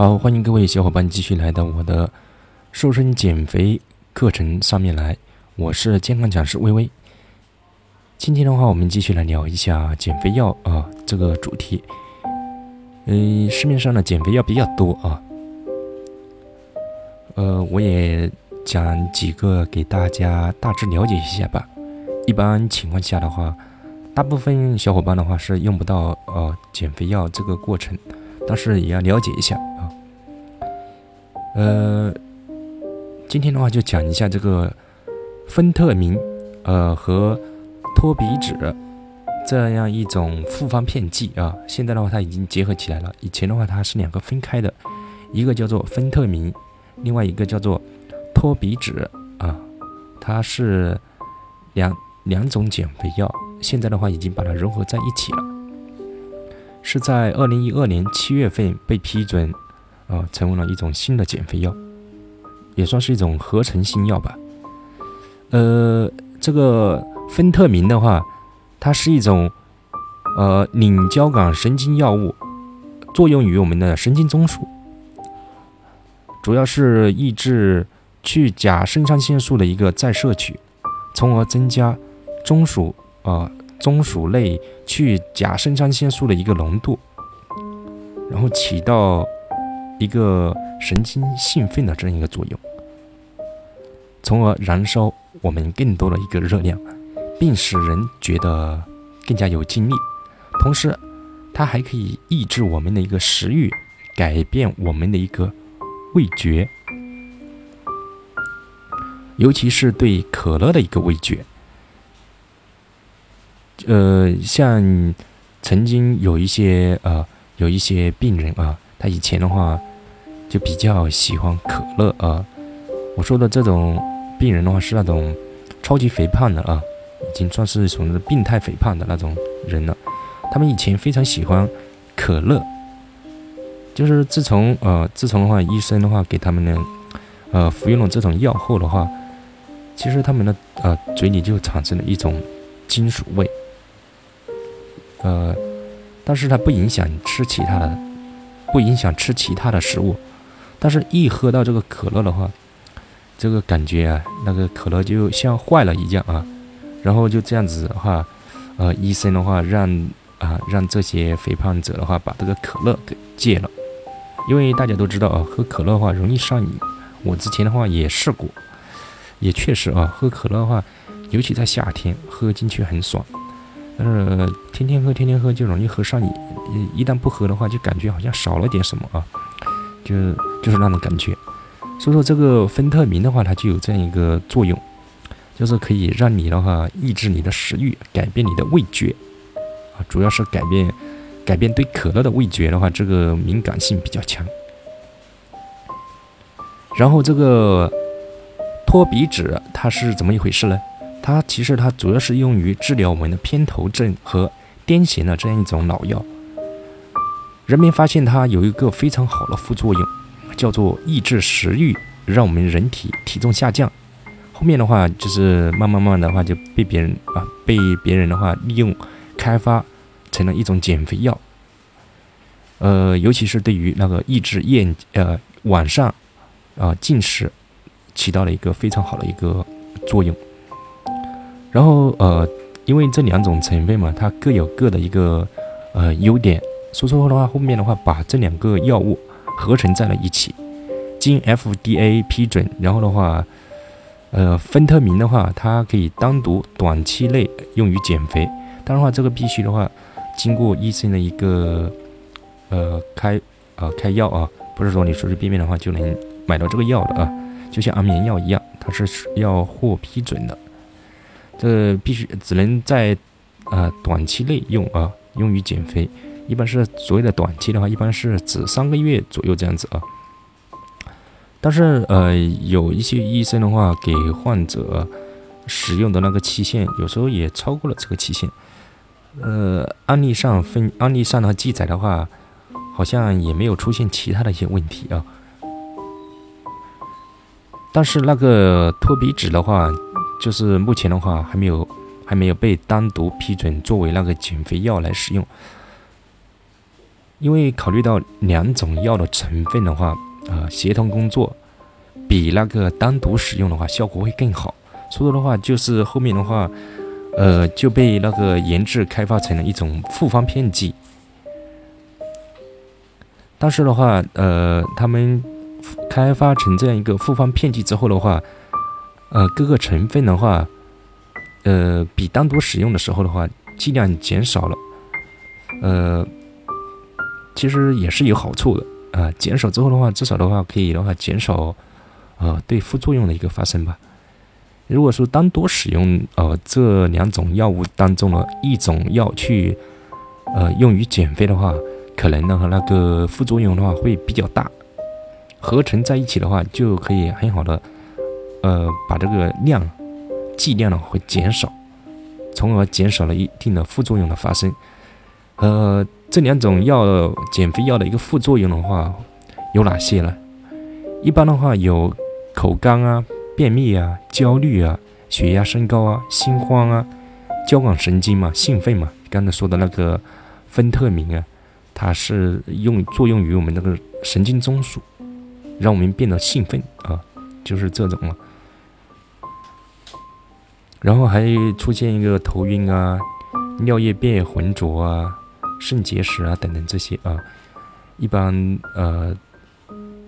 好，欢迎各位小伙伴继续来到我的瘦身减肥课程上面来。我是健康讲师微微。今天的话，我们继续来聊一下减肥药啊这个主题。嗯，市面上的减肥药比较多啊。呃，我也讲几个给大家大致了解一下吧。一般情况下的话，大部分小伙伴的话是用不到呃减肥药这个过程，但是也要了解一下啊。呃，今天的话就讲一下这个芬特明，呃和托比脂这样一种复方片剂啊。现在的话它已经结合起来了，以前的话它是两个分开的，一个叫做芬特明，另外一个叫做托比脂啊，它是两两种减肥药。现在的话已经把它融合在一起了，是在二零一二年七月份被批准。啊，成为了一种新的减肥药，也算是一种合成新药吧。呃，这个芬特明的话，它是一种呃领交感神经药物，作用于我们的神经中枢，主要是抑制去甲肾上腺素的一个再摄取，从而增加中枢啊中枢内去甲肾上腺素的一个浓度，然后起到。一个神经兴奋的这样一个作用，从而燃烧我们更多的一个热量，并使人觉得更加有精力。同时，它还可以抑制我们的一个食欲，改变我们的一个味觉，尤其是对可乐的一个味觉。呃，像曾经有一些呃有一些病人啊，他以前的话。就比较喜欢可乐啊！我说的这种病人的话是那种超级肥胖的啊，已经算是属于病态肥胖的那种人了。他们以前非常喜欢可乐，就是自从呃自从的话医生的话给他们呢呃服用了这种药后的话，其实他们的呃嘴里就产生了一种金属味，呃，但是它不影响吃其他的，不影响吃其他的食物。但是，一喝到这个可乐的话，这个感觉啊，那个可乐就像坏了一样啊。然后就这样子的话，呃，医生的话让啊让这些肥胖者的话把这个可乐给戒了，因为大家都知道啊，喝可乐的话容易上瘾。我之前的话也试过，也确实啊，喝可乐的话，尤其在夏天喝进去很爽。但是天天喝，天天喝就容易喝上瘾。一旦不喝的话，就感觉好像少了点什么啊。就就是那种感觉，所以说这个芬特明的话，它就有这样一个作用，就是可以让你的话抑制你的食欲，改变你的味觉啊，主要是改变改变对可乐的味觉的话，这个敏感性比较强。然后这个脱鼻脂它是怎么一回事呢？它其实它主要是用于治疗我们的偏头症和癫痫的这样一种老药。人们发现它有一个非常好的副作用，叫做抑制食欲，让我们人体体重下降。后面的话就是慢慢慢的话就被别人啊被别人的话利用开发成了一种减肥药。呃，尤其是对于那个抑制厌呃晚上啊进食起到了一个非常好的一个作用。然后呃，因为这两种成分嘛，它各有各的一个呃优点。所以说的话，后面的话把这两个药物合成在了一起，经 FDA 批准，然后的话，呃，芬特明的话，它可以单独短期内用于减肥，当然话这个必须的话，经过医生的一个呃开呃开药啊，不是说你随随便便的话就能买到这个药的啊，就像安眠药一样，它是要获批准的，这必须只能在呃短期内用啊，用于减肥。一般是所谓的短期的话，一般是指三个月左右这样子啊。但是呃，有一些医生的话，给患者使用的那个期限，有时候也超过了这个期限。呃，案例上分案例上的记载的话，好像也没有出现其他的一些问题啊。但是那个脱皮脂的话，就是目前的话还没有还没有被单独批准作为那个减肥药来使用。因为考虑到两种药的成分的话，呃，协同工作比那个单独使用的话效果会更好。所以的话，就是后面的话，呃，就被那个研制开发成了一种复方片剂。但是的话，呃，他们开发成这样一个复方片剂之后的话，呃，各个成分的话，呃，比单独使用的时候的话，剂量减少了，呃，其实也是有好处的啊。减少之后的话，至少的话可以的话减少，呃，对副作用的一个发生吧。如果说单独使用呃这两种药物当中的一种药去，呃，用于减肥的话。可能的话，那个副作用的话会比较大，合成在一起的话就可以很好的，呃，把这个量剂量呢会减少，从而减少了一定的副作用的发生。呃，这两种药减肥药的一个副作用的话有哪些呢？一般的话有口干啊、便秘啊、焦虑啊、血压升高啊、心慌啊、交感神经嘛、兴奋嘛，刚才说的那个芬特明啊。它是用作用于我们那个神经中枢，让我们变得兴奋啊，就是这种了。然后还出现一个头晕啊、尿液变浑浊啊、肾结石啊等等这些啊，一般呃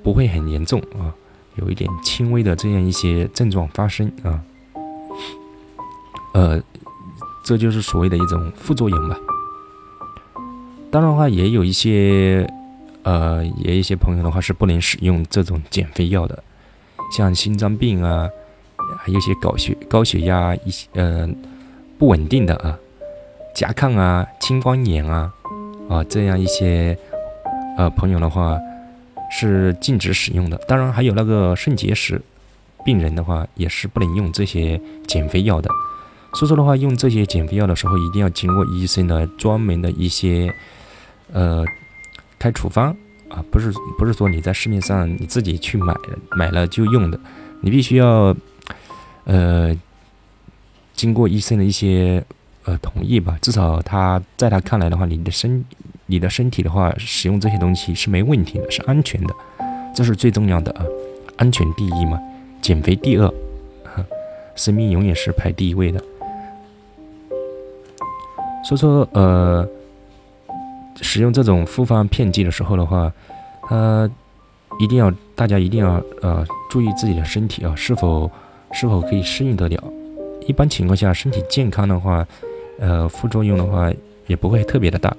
不会很严重啊，有一点轻微的这样一些症状发生啊，呃，这就是所谓的一种副作用吧。当然的话，也有一些，呃，也有一些朋友的话是不能使用这种减肥药的，像心脏病啊，还有一些高血高血压一些，呃，不稳定的啊，甲亢啊，青光眼啊，啊，这样一些，呃，朋友的话是禁止使用的。当然，还有那个肾结石病人的话，也是不能用这些减肥药的。所以说的话，用这些减肥药的时候，一定要经过医生的专门的一些。呃，开处方啊，不是不是说你在市面上你自己去买买了就用的，你必须要呃经过医生的一些呃同意吧，至少他在他看来的话，你的身你的身体的话，使用这些东西是没问题的，是安全的，这是最重要的啊，安全第一嘛，减肥第二，生命永远是排第一位的，所以说呃。使用这种复方片剂的时候的话，呃一定要大家一定要呃注意自己的身体啊，是否是否可以适应得了。一般情况下，身体健康的话，呃，副作用的话也不会特别的大，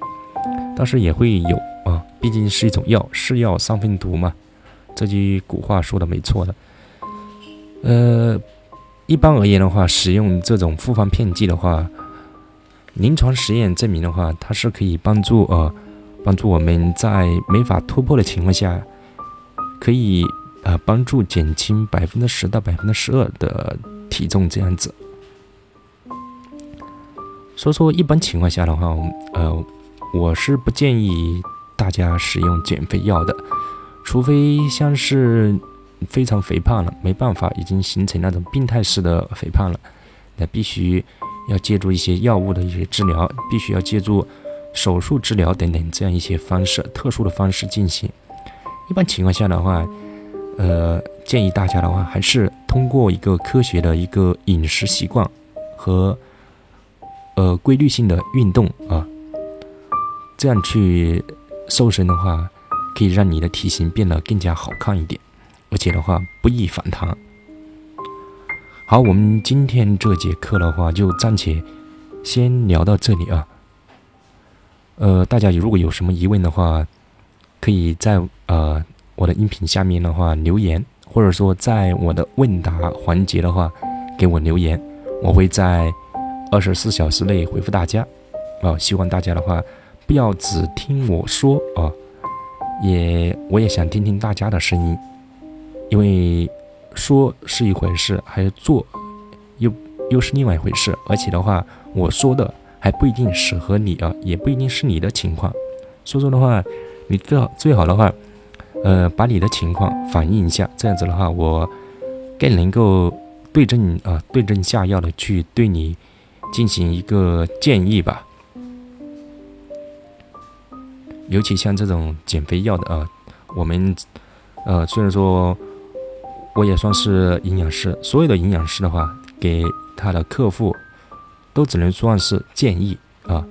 但是也会有啊，毕竟是一种药，是药三分毒嘛，这句古话说的没错的。呃，一般而言的话，使用这种复方片剂的话。临床实验证明的话，它是可以帮助呃，帮助我们在没法突破的情况下，可以呃帮助减轻百分之十到百分之十二的体重这样子。所以说，一般情况下的话，呃，我是不建议大家使用减肥药的，除非像是非常肥胖了，没办法，已经形成那种病态式的肥胖了，那必须。要借助一些药物的一些治疗，必须要借助手术治疗等等这样一些方式，特殊的方式进行。一般情况下的话，呃，建议大家的话，还是通过一个科学的一个饮食习惯和呃规律性的运动啊，这样去瘦身的话，可以让你的体型变得更加好看一点，而且的话不易反弹。好，我们今天这节课的话就暂且先聊到这里啊。呃，大家如果有什么疑问的话，可以在呃我的音频下面的话留言，或者说在我的问答环节的话给我留言，我会在二十四小时内回复大家。啊，希望大家的话不要只听我说啊，也我也想听听大家的声音，因为。说是一回事，还有做，又又是另外一回事。而且的话，我说的还不一定适合你啊，也不一定是你的情况。所以说的话，你最好最好的话，呃，把你的情况反映一下，这样子的话，我更能够对症啊，对症下药的去对你进行一个建议吧。尤其像这种减肥药的啊，我们呃虽然说我也算是营养师，所有的营养师的话，给他的客户都只能算是建议啊。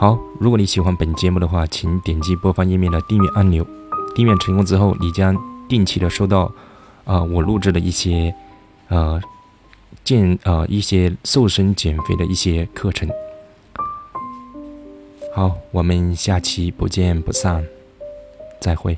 好，如果你喜欢本节目的话，请点击播放页面的订阅按钮。订阅成功之后，你将定期的收到啊我录制的一些呃健呃一些瘦身减肥的一些课程。好，我们下期不见不散，再会。